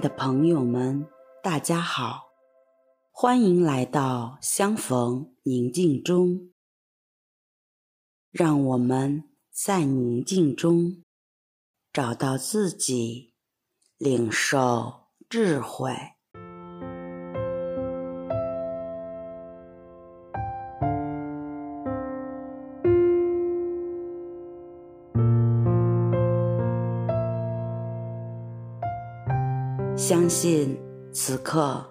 的朋友们，大家好，欢迎来到相逢宁静中。让我们在宁静中找到自己，领受智慧。相信此刻，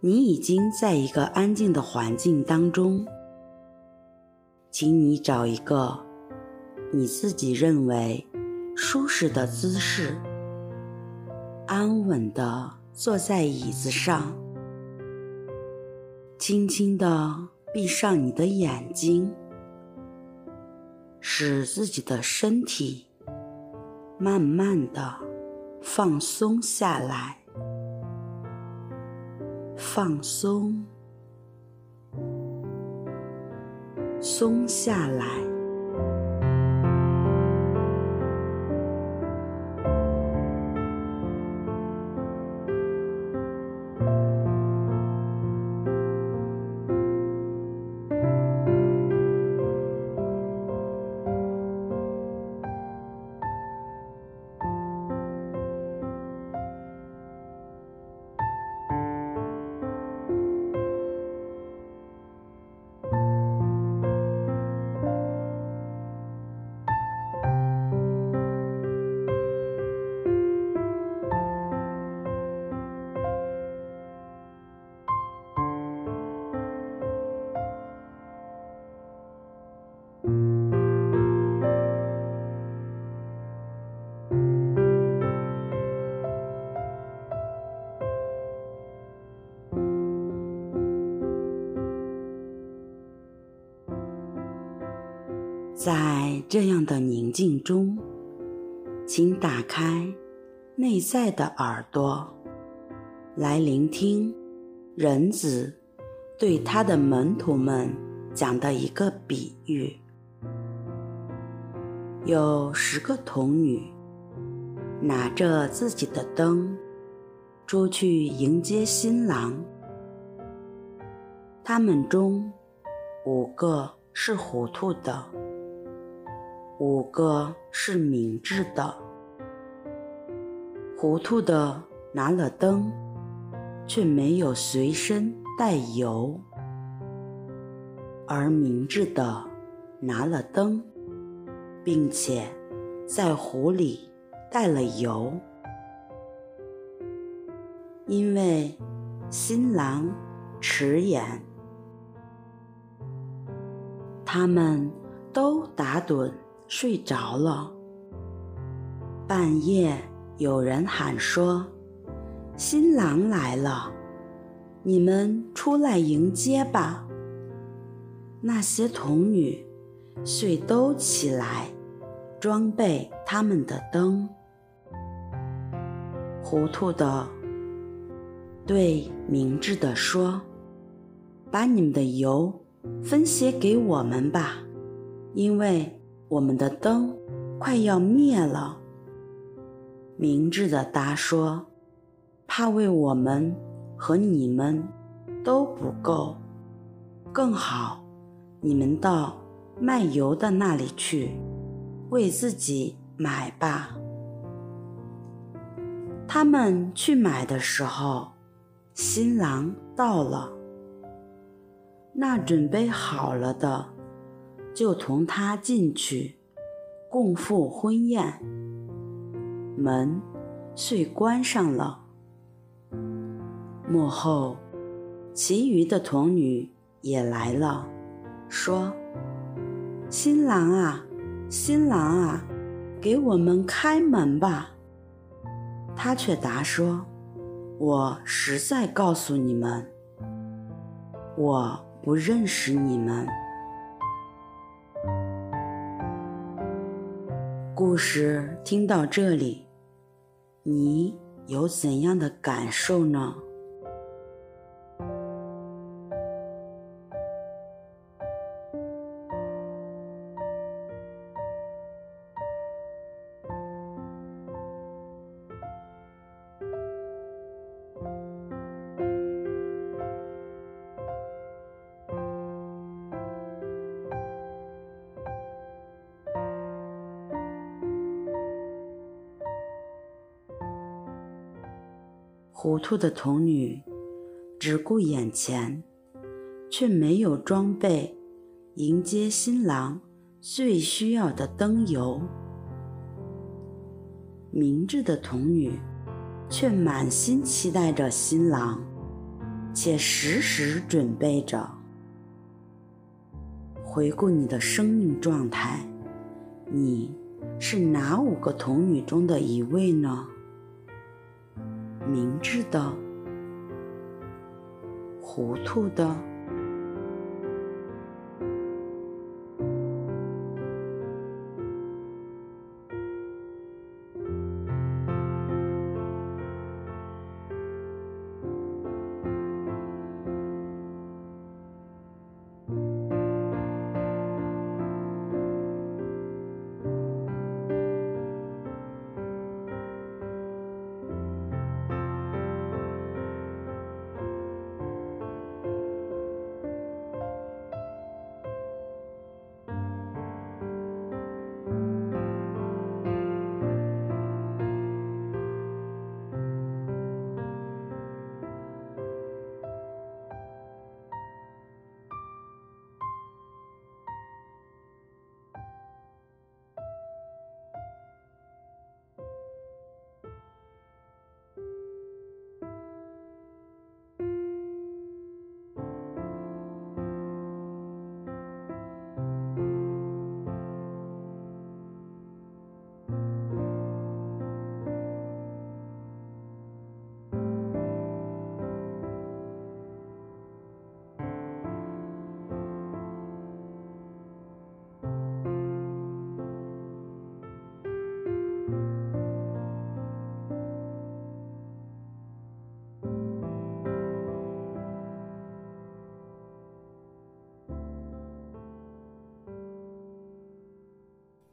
你已经在一个安静的环境当中。请你找一个你自己认为舒适的姿势，安稳地坐在椅子上，轻轻地闭上你的眼睛，使自己的身体慢慢地。放松下来，放松，松下来。在这样的宁静中，请打开内在的耳朵，来聆听人子对他的门徒们讲的一个比喻。有十个童女拿着自己的灯出去迎接新郎，他们中五个是糊涂的。五个是明智的，糊涂的拿了灯，却没有随身带油；而明智的拿了灯，并且在壶里带了油，因为新郎迟延，他们都打盹。睡着了。半夜有人喊说：“新郎来了，你们出来迎接吧。”那些童女遂都起来，装备他们的灯。糊涂的对明智的说：“把你们的油分些给我们吧，因为。”我们的灯快要灭了。明智的答说：“怕为我们和你们都不够，更好，你们到卖油的那里去，为自己买吧。”他们去买的时候，新郎到了，那准备好了的。就同他进去，共赴婚宴。门遂关上了。幕后，其余的童女也来了，说：“新郎啊，新郎啊，给我们开门吧。”他却答说：“我实在告诉你们，我不认识你们。”故事听到这里，你有怎样的感受呢？糊涂的童女只顾眼前，却没有装备迎接新郎最需要的灯油。明智的童女却满心期待着新郎，且时时准备着。回顾你的生命状态，你是哪五个童女中的一位呢？明智的，糊涂的。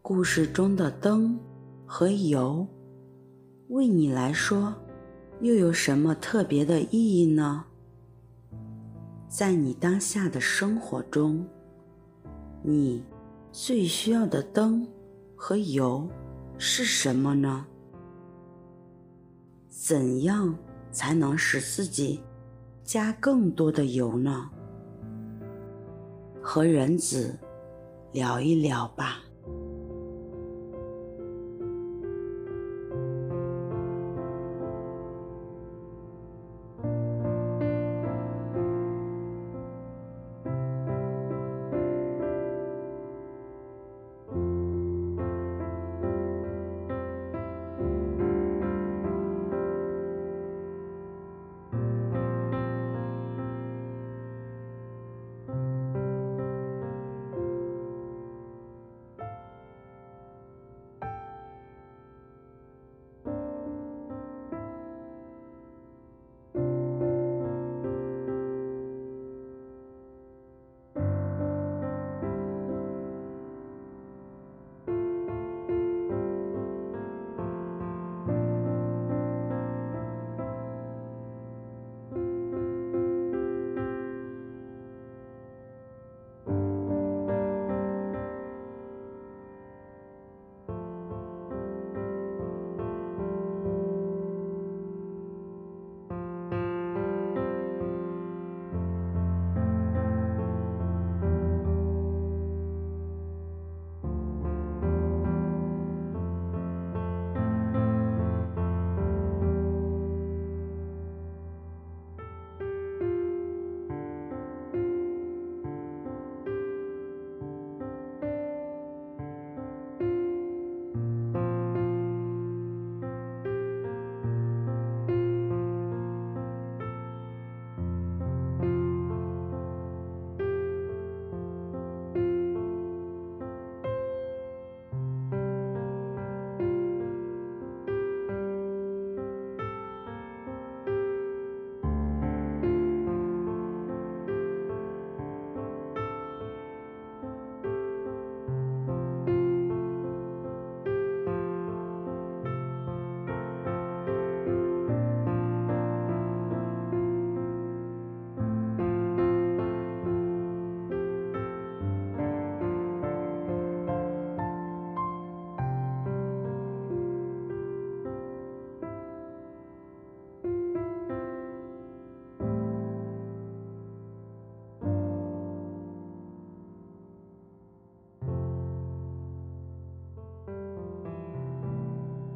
故事中的灯和油，为你来说，又有什么特别的意义呢？在你当下的生活中，你最需要的灯和油是什么呢？怎样才能使自己加更多的油呢？和人子聊一聊吧。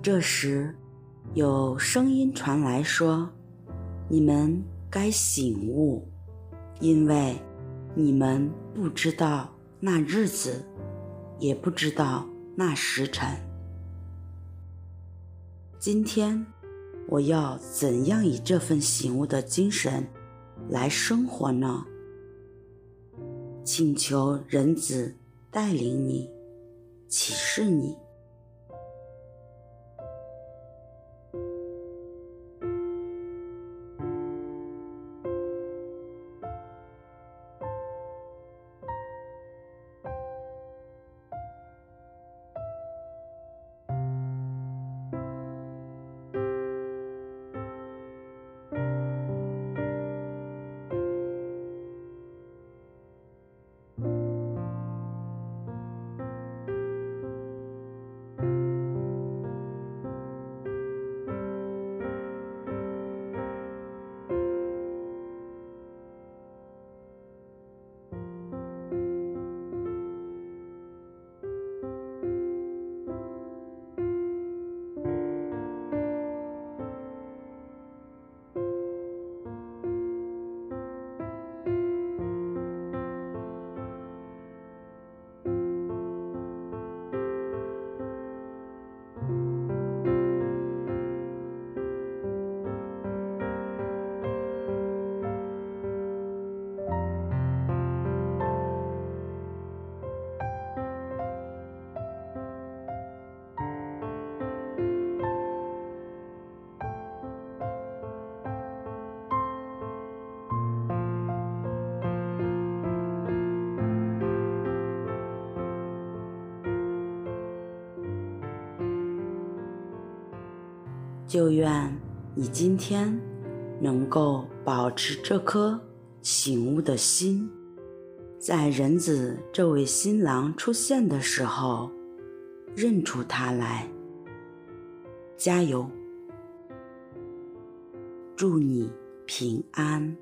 这时，有声音传来说：“你们该醒悟，因为你们不知道那日子，也不知道那时辰。”今天，我要怎样以这份醒悟的精神来生活呢？请求人子带领你，启示你。就愿你今天能够保持这颗醒悟的心，在人子这位新郎出现的时候，认出他来。加油！祝你平安。